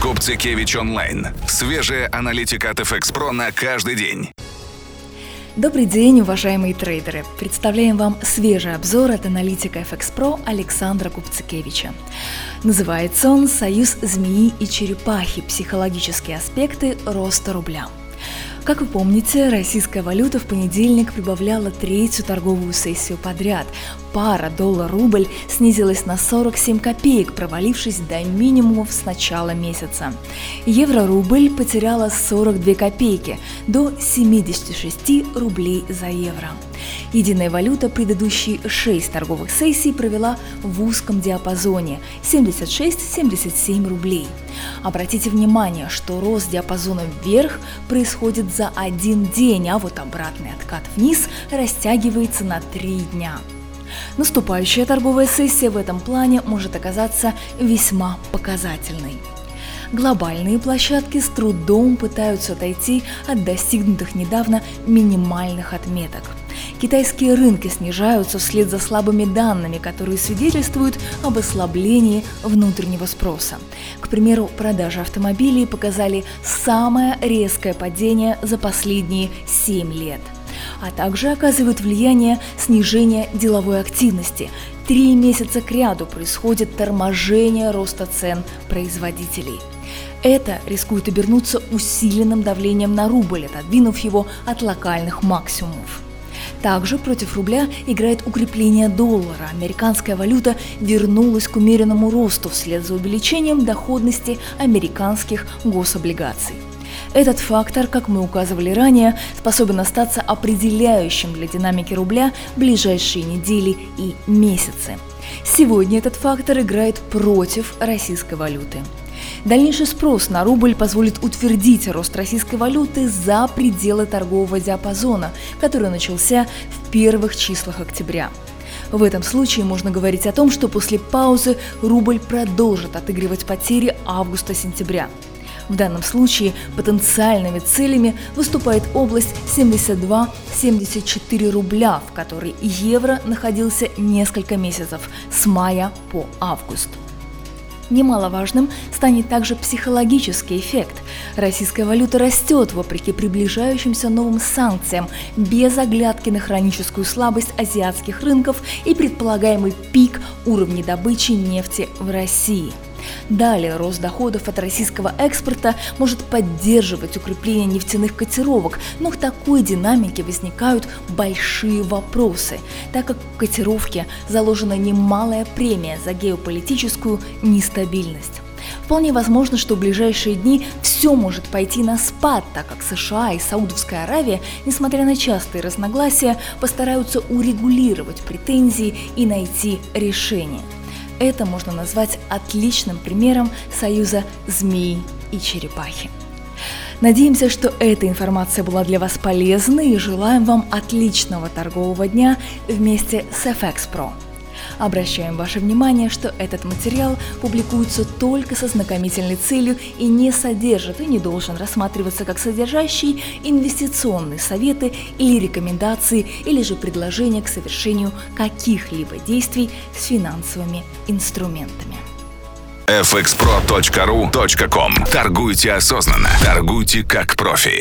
Купцикевич онлайн. Свежая аналитика от FX Pro на каждый день. Добрый день, уважаемые трейдеры! Представляем вам свежий обзор от аналитика FX Pro Александра Купцикевича. Называется он «Союз змеи и черепахи. Психологические аспекты роста рубля». Как вы помните, российская валюта в понедельник прибавляла третью торговую сессию подряд. Пара доллар-рубль снизилась на 47 копеек, провалившись до минимумов с начала месяца. Евро-рубль потеряла 42 копейки, до 76 рублей за евро. Единая валюта предыдущие 6 торговых сессий провела в узком диапазоне 76-77 рублей. Обратите внимание, что рост диапазона вверх происходит за один день, а вот обратный откат вниз растягивается на 3 дня. Наступающая торговая сессия в этом плане может оказаться весьма показательной. Глобальные площадки с трудом пытаются отойти от достигнутых недавно минимальных отметок – Китайские рынки снижаются вслед за слабыми данными, которые свидетельствуют об ослаблении внутреннего спроса. К примеру, продажи автомобилей показали самое резкое падение за последние 7 лет а также оказывают влияние снижения деловой активности. Три месяца кряду происходит торможение роста цен производителей. Это рискует обернуться усиленным давлением на рубль, отодвинув его от локальных максимумов. Также против рубля играет укрепление доллара. Американская валюта вернулась к умеренному росту вслед за увеличением доходности американских гособлигаций. Этот фактор, как мы указывали ранее, способен остаться определяющим для динамики рубля ближайшие недели и месяцы. Сегодня этот фактор играет против российской валюты. Дальнейший спрос на рубль позволит утвердить рост российской валюты за пределы торгового диапазона, который начался в первых числах октября. В этом случае можно говорить о том, что после паузы рубль продолжит отыгрывать потери августа-сентября. В данном случае потенциальными целями выступает область 72-74 рубля, в которой евро находился несколько месяцев с мая по август. Немаловажным станет также психологический эффект. Российская валюта растет вопреки приближающимся новым санкциям, без оглядки на хроническую слабость азиатских рынков и предполагаемый пик уровня добычи нефти в России. Далее рост доходов от российского экспорта может поддерживать укрепление нефтяных котировок, но к такой динамике возникают большие вопросы, так как в котировке заложена немалая премия за геополитическую нестабильность. Вполне возможно, что в ближайшие дни все может пойти на спад, так как США и Саудовская Аравия, несмотря на частые разногласия, постараются урегулировать претензии и найти решение. Это можно назвать отличным примером союза змеи и черепахи. Надеемся, что эта информация была для вас полезной и желаем вам отличного торгового дня вместе с FX Pro. Обращаем ваше внимание, что этот материал публикуется только со знакомительной целью и не содержит и не должен рассматриваться как содержащий инвестиционные советы или рекомендации или же предложения к совершению каких-либо действий с финансовыми инструментами fxpro.ru.com Торгуйте осознанно. Торгуйте как профи.